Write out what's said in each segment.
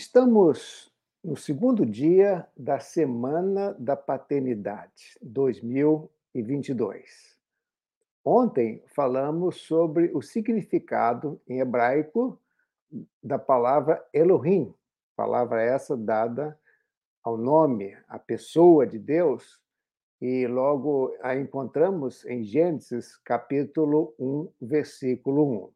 Estamos no segundo dia da Semana da Paternidade 2022. Ontem falamos sobre o significado em hebraico da palavra Elohim, palavra essa dada ao nome, à pessoa de Deus, e logo a encontramos em Gênesis capítulo 1, versículo 1.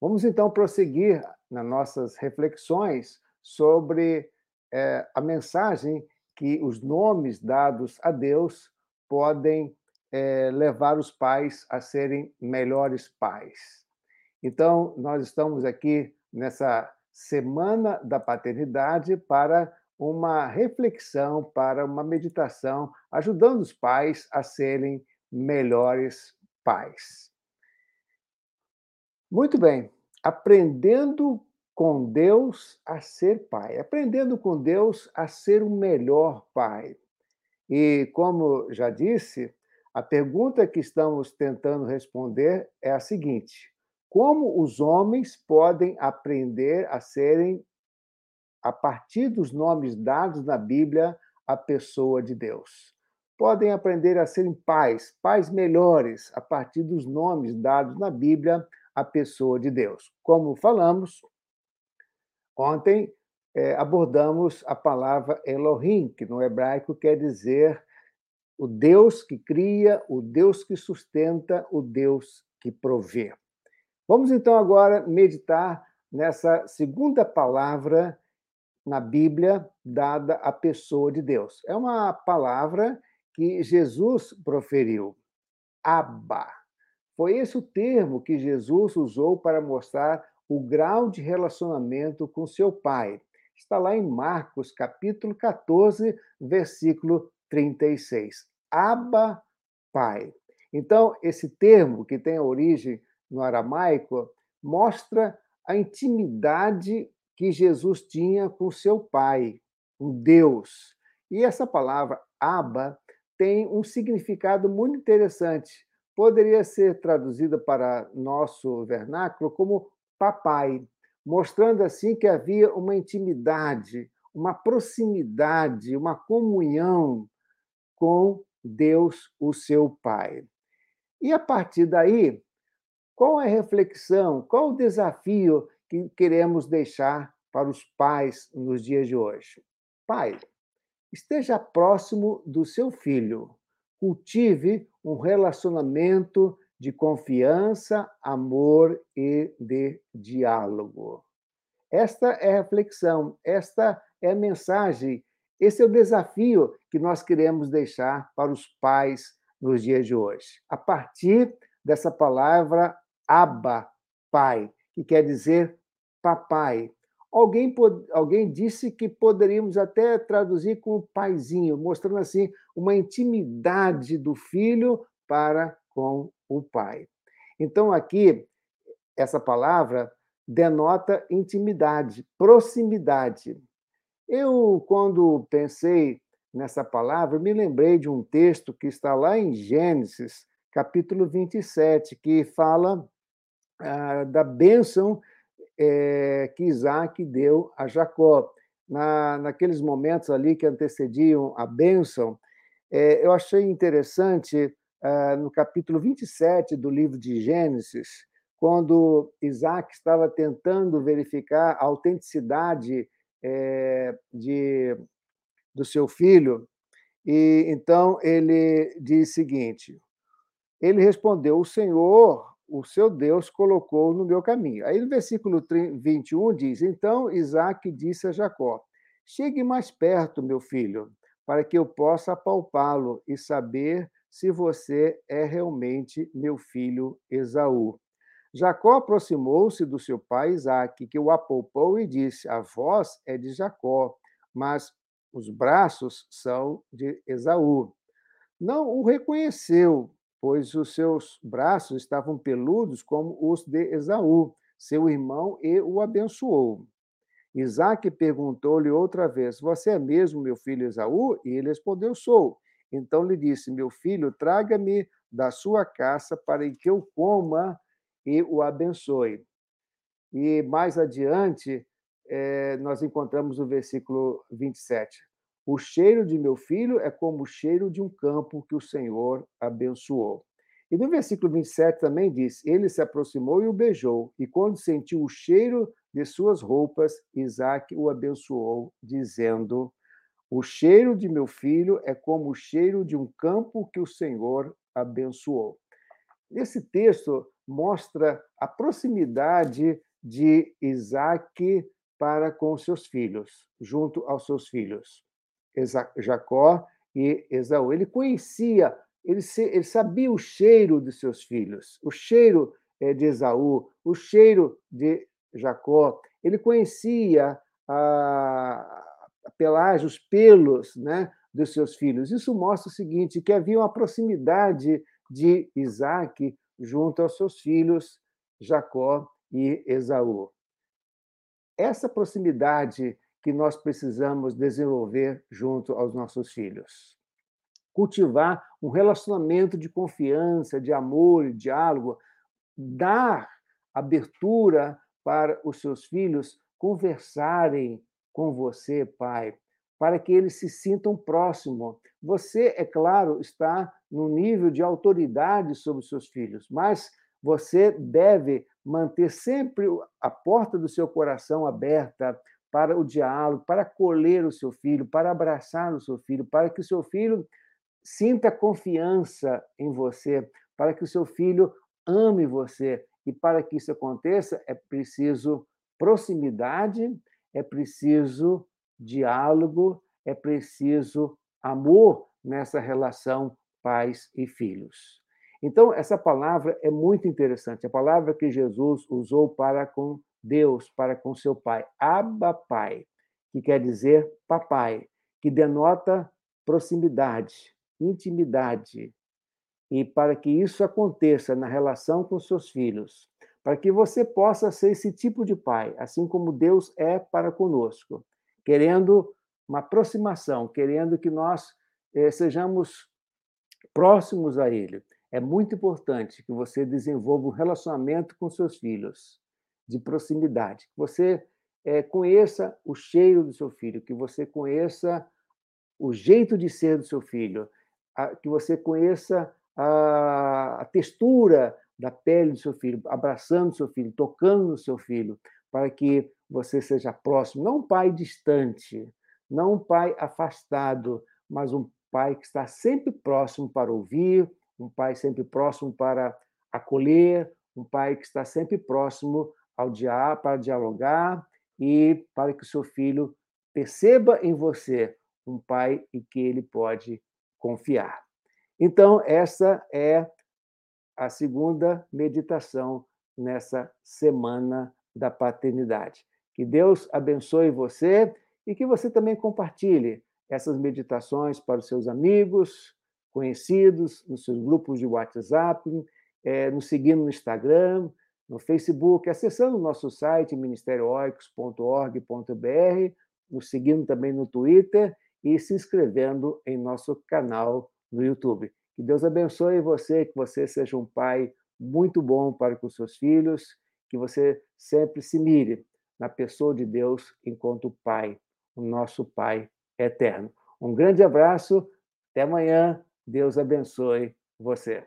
Vamos então prosseguir nas nossas reflexões sobre é, a mensagem que os nomes dados a Deus podem é, levar os pais a serem melhores pais. Então, nós estamos aqui nessa Semana da Paternidade para uma reflexão, para uma meditação, ajudando os pais a serem melhores pais. Muito bem, aprendendo com Deus a ser pai, aprendendo com Deus a ser o melhor pai. E, como já disse, a pergunta que estamos tentando responder é a seguinte: como os homens podem aprender a serem, a partir dos nomes dados na Bíblia, a pessoa de Deus? Podem aprender a serem pais, pais melhores, a partir dos nomes dados na Bíblia, a pessoa de Deus. Como falamos, Ontem é, abordamos a palavra Elohim, que no hebraico quer dizer o Deus que cria, o Deus que sustenta, o Deus que provê. Vamos então agora meditar nessa segunda palavra na Bíblia dada à pessoa de Deus. É uma palavra que Jesus proferiu, Abba. Foi esse o termo que Jesus usou para mostrar o grau de relacionamento com seu pai. Está lá em Marcos, capítulo 14, versículo 36. Abba, pai. Então, esse termo, que tem origem no aramaico, mostra a intimidade que Jesus tinha com seu pai, um Deus. E essa palavra Abba tem um significado muito interessante. Poderia ser traduzida para nosso vernáculo como papai, mostrando assim que havia uma intimidade, uma proximidade, uma comunhão com Deus, o seu Pai. E a partir daí, qual é a reflexão, qual o desafio que queremos deixar para os pais nos dias de hoje? Pai, esteja próximo do seu filho, cultive um relacionamento de confiança, amor e de diálogo. Esta é a reflexão, esta é a mensagem, esse é o desafio que nós queremos deixar para os pais nos dias de hoje. A partir dessa palavra Abba, pai, que quer dizer papai. Alguém, alguém disse que poderíamos até traduzir como paizinho, mostrando assim uma intimidade do filho para com o Pai. Então, aqui, essa palavra denota intimidade, proximidade. Eu, quando pensei nessa palavra, me lembrei de um texto que está lá em Gênesis, capítulo 27, que fala ah, da bênção é, que Isaac deu a Jacó. Na, naqueles momentos ali que antecediam a bênção, é, eu achei interessante no capítulo 27 do livro de Gênesis, quando Isaac estava tentando verificar a autenticidade é, de, do seu filho, e então ele diz o seguinte: ele respondeu, o Senhor, o seu Deus, colocou no meu caminho. Aí no versículo 21 diz: Então Isaac disse a Jacó: Chegue mais perto, meu filho, para que eu possa apalpá-lo e saber se você é realmente meu filho Esaú. Jacó aproximou-se do seu pai Isaque, que o apalpou e disse: A voz é de Jacó, mas os braços são de Esaú. Não o reconheceu, pois os seus braços estavam peludos como os de Esaú, seu irmão, e o abençoou. Isaac perguntou-lhe outra vez: Você é mesmo meu filho Esaú? E ele respondeu: Sou. Então lhe disse: Meu filho, traga-me da sua caça para que eu coma e o abençoe. E mais adiante, é, nós encontramos o versículo 27. O cheiro de meu filho é como o cheiro de um campo que o Senhor abençoou. E no versículo 27 também diz: Ele se aproximou e o beijou, e quando sentiu o cheiro de suas roupas, Isaac o abençoou, dizendo: O cheiro de meu filho é como o cheiro de um campo que o Senhor abençoou. Esse texto mostra a proximidade de Isaac para com seus filhos, junto aos seus filhos, Jacó e Esaú. Ele conhecia, ele, sabia o cheiro de seus filhos, o cheiro eh, de Esaú, o cheiro de Jacó. Ele conhecia a pelagem, os pelos né, dos seus filhos. Isso mostra o seguinte, que havia uma proximidade de Isaac junto aos seus filhos, Jacó e Esaú. Essa proximidade que nós precisamos desenvolver junto aos nossos filhos. Cultivar um relacionamento de confiança, de amor e diálogo, dar abertura para os seus filhos conversarem com você, pai, para que eles se sintam próximos. Você, é claro, está no nível de autoridade sobre os seus filhos, mas você deve manter sempre a porta do seu coração aberta para o diálogo, para acolher o seu filho, para abraçar o seu filho, para que o seu filho sinta confiança em você, para que o seu filho ame você. E para que isso aconteça, é preciso proximidade, é preciso diálogo, é preciso amor nessa relação pais e filhos. Então, essa palavra é muito interessante, a palavra que Jesus usou para com Deus, para com seu pai, Abba Pai, que quer dizer papai, que denota proximidade, intimidade. E para que isso aconteça na relação com seus filhos, para que você possa ser esse tipo de pai, assim como Deus é para conosco, querendo uma aproximação, querendo que nós eh, sejamos próximos a Ele. É muito importante que você desenvolva um relacionamento com seus filhos, de proximidade, que você eh, conheça o cheiro do seu filho, que você conheça o jeito de ser do seu filho, a, que você conheça a, a textura da pele do seu filho, abraçando o seu filho, tocando no seu filho, para que você seja próximo, não um pai distante, não um pai afastado, mas um pai que está sempre próximo para ouvir, um pai sempre próximo para acolher, um pai que está sempre próximo ao dia para dialogar e para que o seu filho perceba em você um pai em que ele pode confiar. Então, essa é a segunda meditação nessa semana da paternidade. Que Deus abençoe você e que você também compartilhe essas meditações para os seus amigos, conhecidos, nos seus grupos de WhatsApp, é, nos seguindo no Instagram, no Facebook, acessando o nosso site ministérioicos.org.br, nos seguindo também no Twitter e se inscrevendo em nosso canal no YouTube. Que Deus abençoe você, que você seja um pai muito bom para com seus filhos, que você sempre se mire na pessoa de Deus enquanto Pai, o nosso Pai eterno. Um grande abraço, até amanhã, Deus abençoe você.